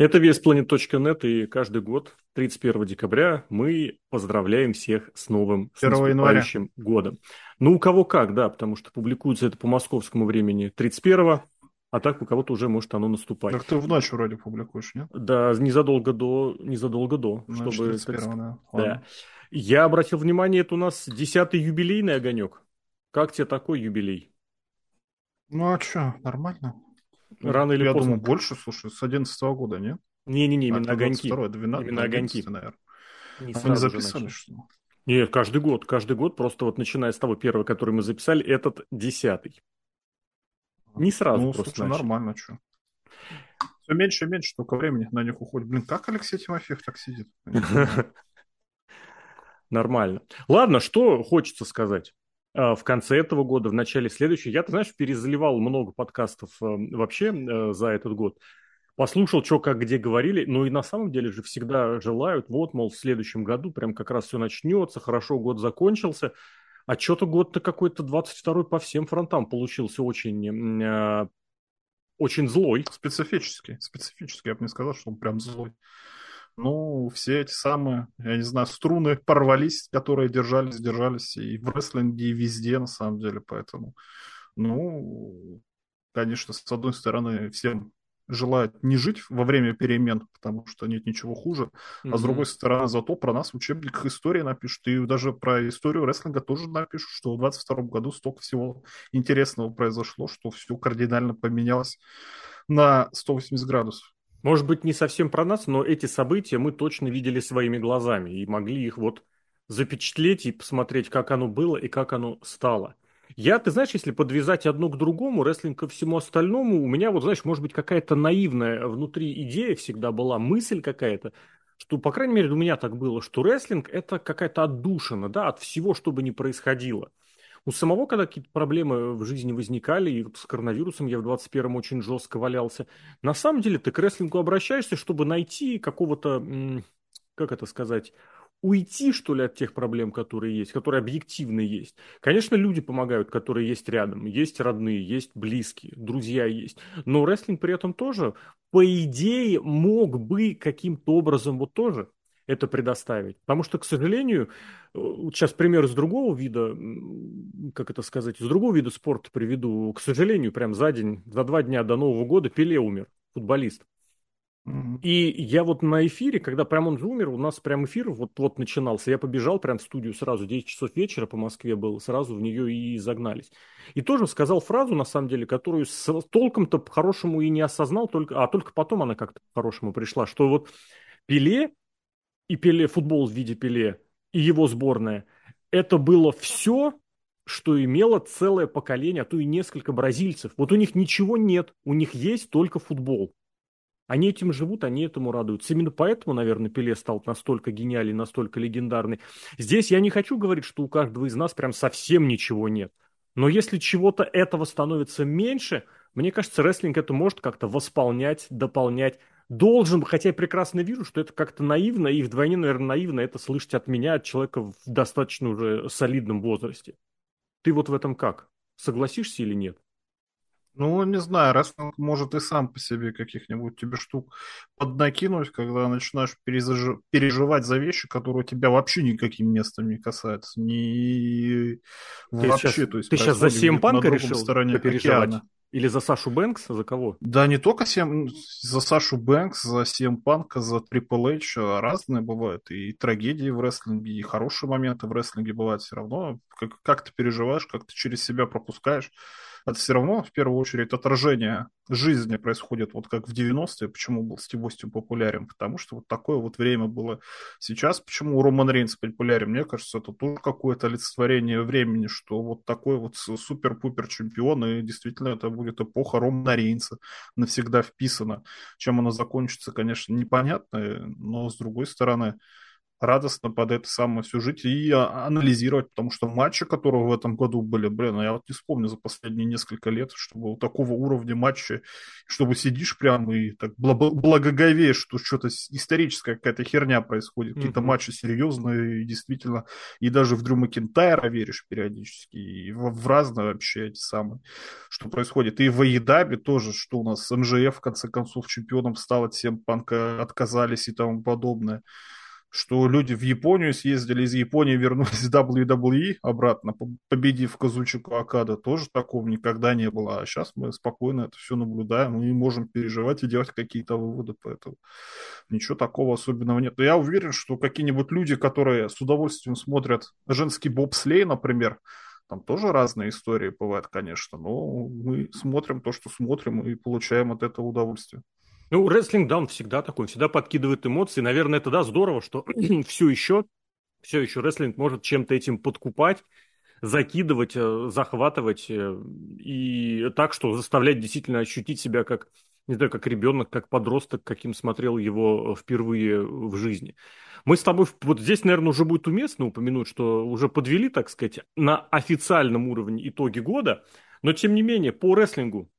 Это веспланет.нет, и каждый год, 31 декабря, мы поздравляем всех с новым, с наступающим годом. Ну, у кого как, да, потому что публикуется это по московскому времени 31 а так у кого-то уже может оно наступать. Так ты в ночь вроде публикуешь, нет? Да, незадолго до, незадолго до, Значит, чтобы... 31 да. да. Я обратил внимание, это у нас десятый юбилейный огонек. Как тебе такой юбилей? Ну, а что, нормально. Рано или Я поздно. думаю, больше, слушай, с 11 года, нет? Не-не-не, А, именно это огоньки. 22 12, Именно огоньки. наверное. Не А вы не записали, что? Нет, каждый год, каждый год, просто вот начиная с того первого, который мы записали, этот десятый. Не сразу Ну, просто слушай, начали. нормально, что. Все меньше и меньше только времени на них уходит. Блин, как Алексей Тимофеев так сидит? Я. Нормально. Ладно, что хочется сказать. А, В конце этого года, в начале следующего, я, ты знаешь, перезаливал много подкастов э, вообще э, за этот год. Послушал, что как где говорили, но и на самом деле же всегда желают, вот, мол, в следующем году прям как раз все начнется, хорошо, год закончился, а что-то год-то какой-то 22-й по всем фронтам получился очень, очень злой. Специфический, специфический, я бы не сказал, что он прям злой. Ну, все эти самые, я не знаю, струны порвались, которые держались, держались и в рестлинге, и везде, на самом деле, поэтому, ну, конечно, с одной стороны, всем желают не жить во время перемен, потому что нет ничего хуже, а с другой стороны, зато про нас в учебниках истории напишут, и даже про историю рестлинга тоже напишут, что в 22 году столько всего интересного произошло, что все кардинально поменялось на 180 градусов. Может быть, не совсем про нас, но эти события мы точно видели своими глазами и могли их вот запечатлеть и посмотреть, как оно было и как оно стало. Я, ты знаешь, если подвязать одно к другому, рестлинг ко всему остальному, у меня вот, знаешь, может быть, какая-то наивная внутри идея всегда была, мысль какая-то, что, по крайней мере, у меня так было, что рестлинг – это какая-то отдушина, да, от всего, что бы ни происходило. У самого, когда какие-то проблемы в жизни возникали, и вот с коронавирусом я в 21-м очень жестко валялся, на самом деле ты к рестлингу обращаешься, чтобы найти какого-то, как это сказать, уйти, что ли, от тех проблем, которые есть, которые объективно есть. Конечно, люди помогают, которые есть рядом, есть родные, есть близкие, друзья есть, но рестлинг при этом тоже, по идее, мог бы каким-то образом вот тоже это предоставить. Потому что, к сожалению, вот сейчас пример из другого вида, как это сказать, из другого вида спорта приведу. К сожалению, прям за день, за два дня до Нового года Пеле умер, футболист. И я вот на эфире, когда прям он же умер, у нас прям эфир вот-вот начинался, я побежал прям в студию сразу, 10 часов вечера по Москве было, сразу в нее и загнались. И тоже сказал фразу, на самом деле, которую с толком-то по-хорошему и не осознал, только, а только потом она как-то по-хорошему пришла, что вот Пеле и Пеле, футбол в виде Пеле, и его сборная, это было все, что имело целое поколение, а то и несколько бразильцев. Вот у них ничего нет, у них есть только футбол. Они этим живут, они этому радуются. Именно поэтому, наверное, Пеле стал настолько гениальный, настолько легендарный. Здесь я не хочу говорить, что у каждого из нас прям совсем ничего нет. Но если чего-то этого становится меньше, мне кажется, рестлинг это может как-то восполнять, дополнять. Должен, хотя я прекрасно вижу, что это как-то наивно, и вдвойне, наверное, наивно это слышать от меня, от человека в достаточно уже солидном возрасте. Ты вот в этом как? Согласишься или нет? Ну, не знаю, рестлинг может и сам по себе каких-нибудь тебе штук поднакинуть, когда начинаешь перезаж- переживать за вещи, которые тебя вообще никаким местом не касаются. Ни Ты вообще, сейчас, то есть ты сейчас за CM решил стороне попереживать? океана. Или за Сашу Бэнкса? За кого? Да не только CM за Сашу Бэнкс, за CM Панка, за Triple H, разные бывают. И трагедии в рестлинге, и хорошие моменты в рестлинге бывают все равно. Как, как ты переживаешь, как ты через себя пропускаешь. Это все равно, в первую очередь, отражение жизни происходит, вот как в 90-е, почему был Стив Остин популярен, потому что вот такое вот время было сейчас. Почему Роман Рейнс популярен? Мне кажется, это тоже какое-то олицетворение времени, что вот такой вот супер-пупер чемпион, и действительно это будет эпоха Романа Рейнса, навсегда вписана. Чем она закончится, конечно, непонятно, но с другой стороны, радостно под это самое все жить и а, анализировать, потому что матчи, которые в этом году были, блин, ну я вот не вспомню за последние несколько лет, чтобы у такого уровня матча, чтобы сидишь прям и так благоговеешь, что что-то историческая какая-то херня происходит, mm-hmm. какие-то матчи серьезные, и действительно, и даже в Дрю Макентайра веришь периодически, и в, в разные вообще эти самые, что происходит. И в Аедабе тоже, что у нас МЖФ в конце концов чемпионом стал от всем панка отказались и тому подобное что люди в Японию съездили, из Японии вернулись в WWE обратно, победив Казучику Акада. Тоже такого никогда не было. А сейчас мы спокойно это все наблюдаем и можем переживать и делать какие-то выводы. Поэтому ничего такого особенного нет. Но я уверен, что какие-нибудь люди, которые с удовольствием смотрят женский бобслей, например, там тоже разные истории бывают, конечно, но мы смотрим то, что смотрим, и получаем от этого удовольствие. Ну, рестлинг, да, он всегда такой, он всегда подкидывает эмоции. Наверное, это, да, здорово, что все еще, все еще рестлинг может чем-то этим подкупать, закидывать, э, захватывать э, и так, что заставлять действительно ощутить себя как, не знаю, как ребенок, как подросток, каким смотрел его впервые в жизни. Мы с тобой, вот здесь, наверное, уже будет уместно упомянуть, что уже подвели, так сказать, на официальном уровне итоги года, но тем не менее, по рестлингу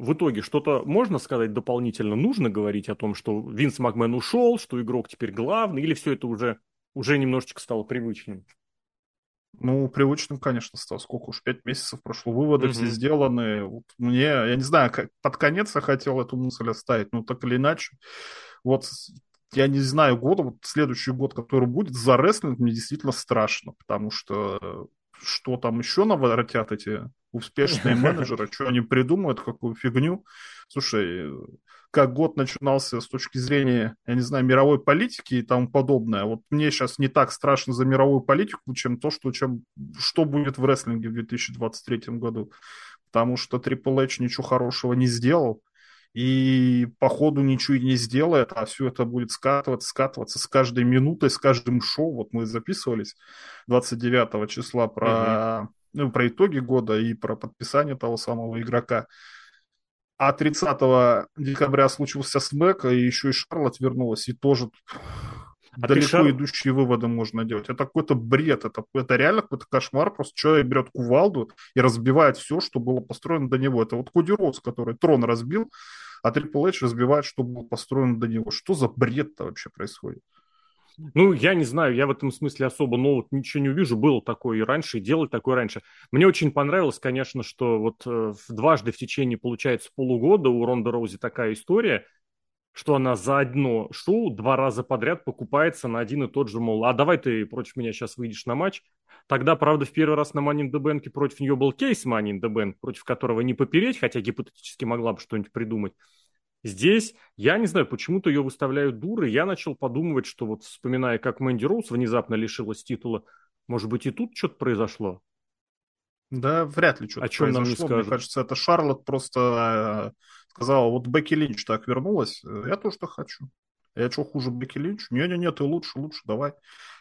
в итоге что-то можно сказать дополнительно? Нужно говорить о том, что Винс Макмен ушел, что игрок теперь главный, или все это уже, уже немножечко стало привычным? Ну, привычным, конечно, стало. Сколько уж, пять месяцев прошло, выводы mm-hmm. все сделаны. Вот мне, я не знаю, как, под конец я хотел эту мысль оставить, но так или иначе. Вот я не знаю года, вот следующий год, который будет, за рестлинг мне действительно страшно, потому что что там еще наворотят эти успешные менеджеры, что они придумают, какую фигню. Слушай, как год начинался с точки зрения, я не знаю, мировой политики и тому подобное. Вот мне сейчас не так страшно за мировую политику, чем то, что, чем, что будет в рестлинге в 2023 году. Потому что Triple H ничего хорошего не сделал и по ходу ничего не сделает, а все это будет скатываться, скатываться с каждой минутой, с каждым шоу. Вот мы записывались 29 числа про, угу. ну, про итоги года и про подписание того самого игрока. А 30 декабря случился смэк, и еще и Шарлот вернулась, и тоже а далеко Шар... идущие выводы можно делать. Это какой-то бред, это, это реально какой-то кошмар. Просто человек берет кувалду и разбивает все, что было построено до него. Это вот Коди Роуз, который трон разбил, а Triple H разбивает, что было построено до него. Что за бред-то вообще происходит? Ну, я не знаю, я в этом смысле особо нового ничего не увижу. Было такое и раньше, и делать такое раньше. Мне очень понравилось, конечно, что вот э, дважды в течение, получается, полугода у Ронда Роузи такая история – что она за одно шоу два раза подряд покупается на один и тот же, мол, а давай ты против меня сейчас выйдешь на матч. Тогда, правда, в первый раз на the Bank против нее был кейс the Bank, против которого не попереть, хотя гипотетически могла бы что-нибудь придумать. Здесь, я не знаю, почему-то ее выставляют дурой. Я начал подумывать, что вот вспоминая, как Мэнди Роуз внезапно лишилась титула, может быть, и тут что-то произошло? Да, вряд ли что-то чем произошло. нам не скажут? Мне кажется, это Шарлот просто сказала, вот Бекки Линч так вернулась, я тоже так хочу. Я что, хуже Бекки Линч? Не-не-не, ты лучше, лучше, давай.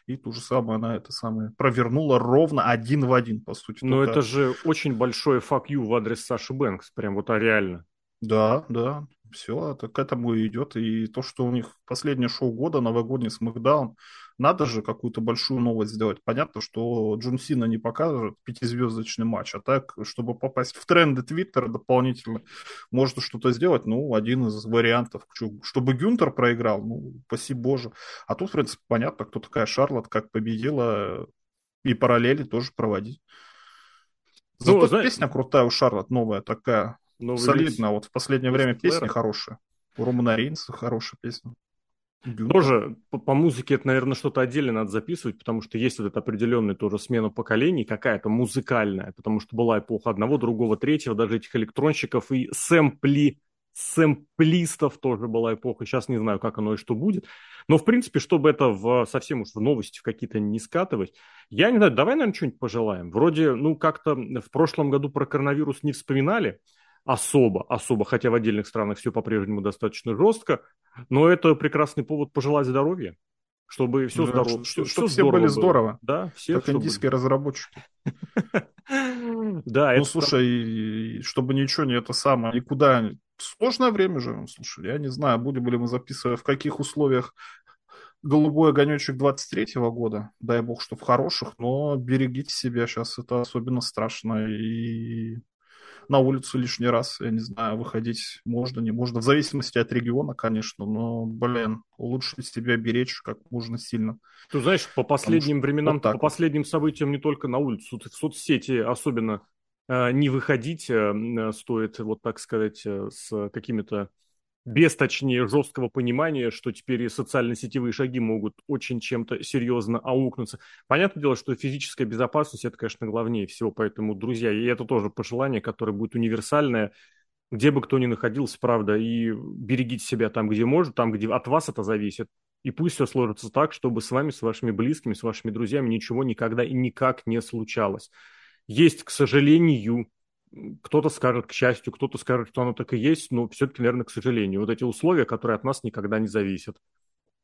И то же самое она это самое провернула ровно один в один, по сути. Но Только... это же очень большое fuck you в адрес Саши Бэнкс, прям вот а реально. Да, да, все, это к этому и идет. И то, что у них последнее шоу года, новогодний Смакдаун, надо же какую-то большую новость сделать. Понятно, что Джон Сина не покажет пятизвездочный матч, а так, чтобы попасть в тренды Твиттера дополнительно, можно что-то сделать, ну, один из вариантов. Чтобы Гюнтер проиграл, ну, спасибо боже. А тут, в принципе, понятно, кто такая Шарлот, как победила, и параллели тоже проводить. Ну, Зато ну, знаешь... песня крутая у Шарлот, новая такая, Новый солидная. Вот в последнее время песни хорошие. У Романа Рейнса хорошая песня. Бюта. Тоже по, по музыке это, наверное, что-то отдельно надо записывать, потому что есть вот эта определенная тоже смена поколений, какая-то музыкальная, потому что была эпоха одного, другого, третьего, даже этих электронщиков и сэмпли, сэмплистов тоже была эпоха. Сейчас не знаю, как оно и что будет. Но, в принципе, чтобы это в, совсем уж в новости в какие-то не скатывать, я не знаю, давай, наверное, что-нибудь пожелаем. Вроде, ну, как-то в прошлом году про коронавирус не вспоминали, особо, особо, хотя в отдельных странах все по-прежнему достаточно жестко, но это прекрасный повод пожелать здоровья, чтобы все да, здорово, что, все, все были было. здорово, да, все, как индийские разработчики. Да, ну слушай, чтобы ничего не это самое, никуда сложное время же, слушай, я не знаю, будем ли мы записывать, в каких условиях голубой огонечек 23-го года. Дай бог, что в хороших, но берегите себя сейчас, это особенно страшно. И на улицу лишний раз, я не знаю, выходить можно, не можно. В зависимости от региона, конечно, но, блин, лучше себя беречь как можно сильно. Ты знаешь, по последним временам, вот по вот. последним событиям не только на улицу, в соцсети особенно э, не выходить э, стоит, вот так сказать, э, с какими-то без, точнее, жесткого понимания, что теперь и социально-сетевые шаги могут очень чем-то серьезно аукнуться. Понятное дело, что физическая безопасность – это, конечно, главнее всего, поэтому, друзья, и это тоже пожелание, которое будет универсальное, где бы кто ни находился, правда, и берегите себя там, где может, там, где от вас это зависит, и пусть все сложится так, чтобы с вами, с вашими близкими, с вашими друзьями ничего никогда и никак не случалось. Есть, к сожалению, кто-то скажет к счастью, кто-то скажет, что оно так и есть, но все-таки, наверное, к сожалению. Вот эти условия, которые от нас никогда не зависят.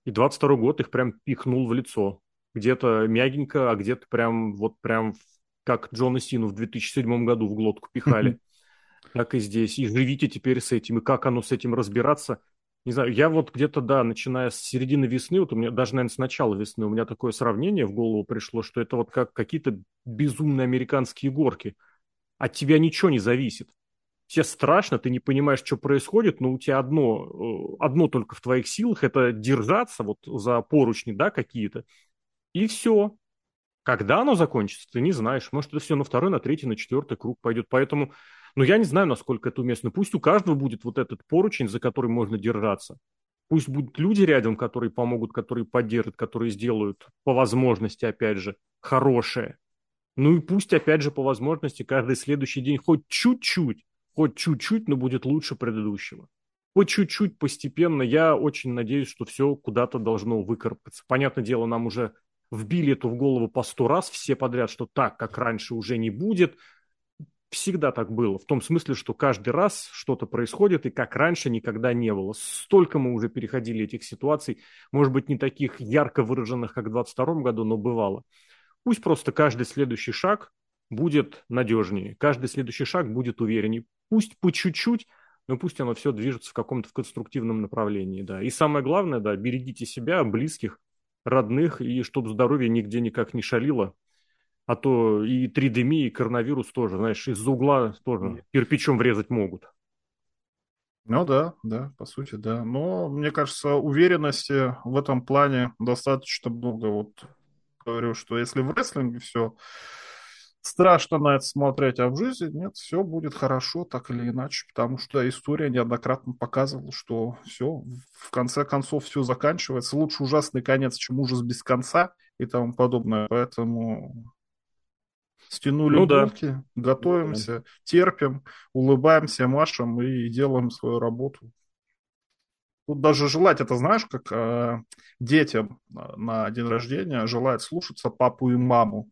И 22 год их прям пихнул в лицо. Где-то мягенько, а где-то прям вот прям как Джона Сину в 2007 году в глотку пихали. Так и здесь. И живите теперь с этим. И как оно с этим разбираться? Не знаю, я вот где-то, да, начиная с середины весны, вот у меня даже, наверное, с начала весны, у меня такое сравнение в голову пришло, что это вот как какие-то безумные американские горки – от тебя ничего не зависит. Тебе страшно, ты не понимаешь, что происходит, но у тебя одно, э, одно только в твоих силах – это держаться вот за поручни, да, какие-то, и все. Когда оно закончится, ты не знаешь. Может, это все на второй, на третий, на четвертый круг пойдет. Поэтому, ну, я не знаю, насколько это уместно. Пусть у каждого будет вот этот поручень, за который можно держаться. Пусть будут люди рядом, которые помогут, которые поддержат, которые сделают по возможности, опять же, хорошее. Ну и пусть, опять же, по возможности, каждый следующий день хоть чуть-чуть, хоть чуть-чуть, но будет лучше предыдущего. По чуть-чуть, постепенно. Я очень надеюсь, что все куда-то должно выкарабкаться. Понятное дело, нам уже вбили эту в голову по сто раз все подряд, что так, как раньше, уже не будет. Всегда так было. В том смысле, что каждый раз что-то происходит, и как раньше никогда не было. Столько мы уже переходили этих ситуаций, может быть, не таких ярко выраженных, как в 2022 году, но бывало. Пусть просто каждый следующий шаг будет надежнее, каждый следующий шаг будет увереннее. Пусть по чуть-чуть, но пусть оно все движется в каком-то конструктивном направлении, да. И самое главное, да, берегите себя, близких, родных, и чтобы здоровье нигде никак не шалило. А то и 3DMI, и коронавирус тоже, знаешь, из-за угла тоже кирпичом врезать могут. Ну да, да, по сути, да. Но, мне кажется, уверенности в этом плане достаточно много. Вот говорю, что если в рестлинге все страшно на это смотреть, а в жизни нет, все будет хорошо, так или иначе, потому что история неоднократно показывала, что все, в конце концов, все заканчивается. Лучше ужасный конец, чем ужас без конца и тому подобное. Поэтому стянули ну, булки, да. готовимся, да. терпим, улыбаемся, машем и делаем свою работу. Тут даже желать, это знаешь, как э, детям на день рождения желают слушаться папу и маму.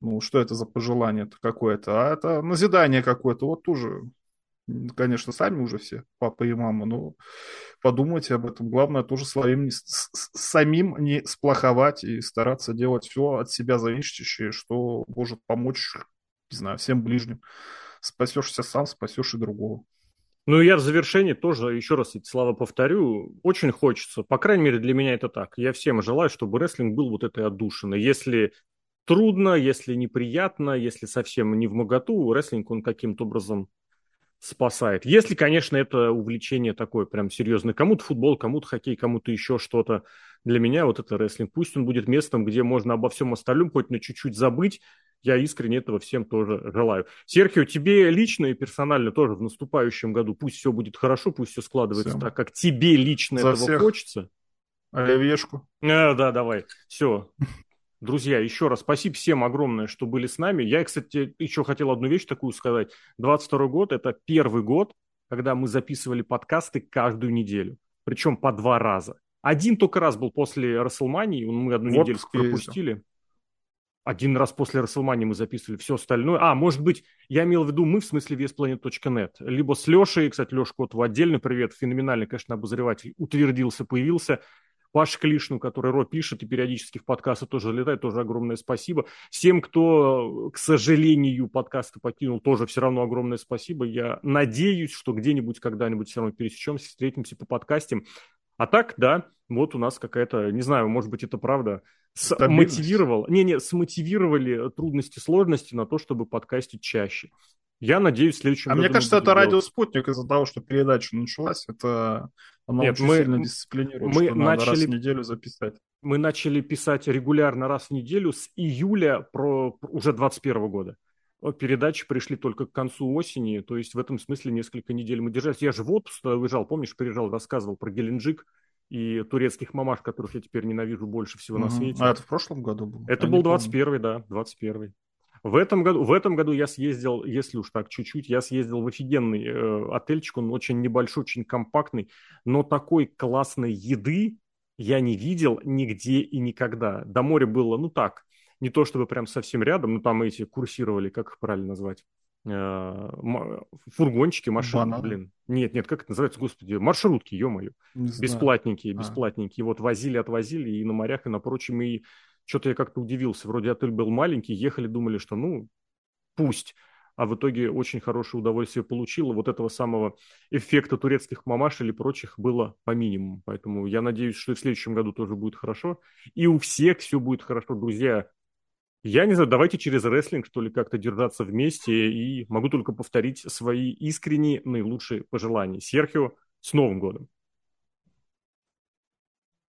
Ну, что это за пожелание-то какое-то? А это назидание какое-то. Вот тоже, конечно, сами уже все, папа и мама, но подумайте об этом. Главное тоже своим не, с, самим не сплоховать и стараться делать все от себя зависящее, что может помочь, не знаю, всем ближним. Спасешься сам, спасешь и другого. Ну, я в завершении тоже, еще раз эти слова повторю, очень хочется, по крайней мере, для меня это так. Я всем желаю, чтобы рестлинг был вот этой отдушиной. Если трудно, если неприятно, если совсем не в моготу, рестлинг он каким-то образом спасает. Если, конечно, это увлечение такое прям серьезное. Кому-то футбол, кому-то хоккей, кому-то еще что-то. Для меня вот это рестлинг. Пусть он будет местом, где можно обо всем остальном хоть на чуть-чуть забыть, я искренне этого всем тоже желаю. Серхио, тебе лично и персонально тоже в наступающем году пусть все будет хорошо, пусть все складывается все. так, как тебе лично За этого всех. хочется. Оливьешку. А, да, давай. Все. Друзья, еще раз спасибо всем огромное, что были с нами. Я, кстати, еще хотел одну вещь такую сказать. 22 год – это первый год, когда мы записывали подкасты каждую неделю. Причем по два раза. Один только раз был после Расселмании, мы одну вот неделю пропустили. Один раз после Расселмани мы записывали все остальное. А, может быть, я имел в виду мы, в смысле VSPlanet.net. Либо с Лешей, кстати, Леша Котову отдельный привет, феноменальный, конечно, обозреватель, утвердился, появился. Паш Клишну, который Ро пишет и периодически в подкасты тоже летает, тоже огромное спасибо. Всем, кто, к сожалению, подкасты покинул, тоже все равно огромное спасибо. Я надеюсь, что где-нибудь, когда-нибудь все равно пересечемся, встретимся по подкастам. А так, да, вот у нас какая-то, не знаю, может быть, это правда, смотивировал, не-не, смотивировали трудности, сложности на то, чтобы подкастить чаще. Я надеюсь, в следующем а году... мне кажется, это делать... радиоспутник из-за того, что передача началась. Это оно Нет, очень мы, сильно дисциплинирует, мы что начали, надо раз в неделю записать. Мы начали писать регулярно раз в неделю с июля про уже 21 года. Передачи пришли только к концу осени, то есть в этом смысле несколько недель мы держались. Я же в отпуск выезжал, помнишь, приезжал, рассказывал про Геленджик и турецких мамаш, которых я теперь ненавижу больше всего угу. на свете. А это в прошлом году был? Это я был 21 да, 21 в этом году, в этом году я съездил, если уж так чуть-чуть, я съездил в офигенный э, отельчик, он очень небольшой, очень компактный, но такой классной еды я не видел нигде и никогда. До моря было, ну так, не то чтобы прям совсем рядом, но там эти курсировали, как их правильно назвать, э, фургончики, машины, Бананы. блин. Нет, нет, как это называется, господи, маршрутки, ё-моё. Бесплатненькие, а. бесплатненькие. Вот возили, отвозили и на морях, и на прочем, и что-то я как-то удивился. Вроде отель был маленький, ехали, думали, что ну, пусть. А в итоге очень хорошее удовольствие получила. Вот этого самого эффекта турецких мамаш или прочих было по минимуму. Поэтому я надеюсь, что и в следующем году тоже будет хорошо. И у всех все будет хорошо, друзья. Я не знаю, давайте через рестлинг, что ли, как-то держаться вместе. И могу только повторить свои искренние наилучшие пожелания. Серхио, с Новым годом!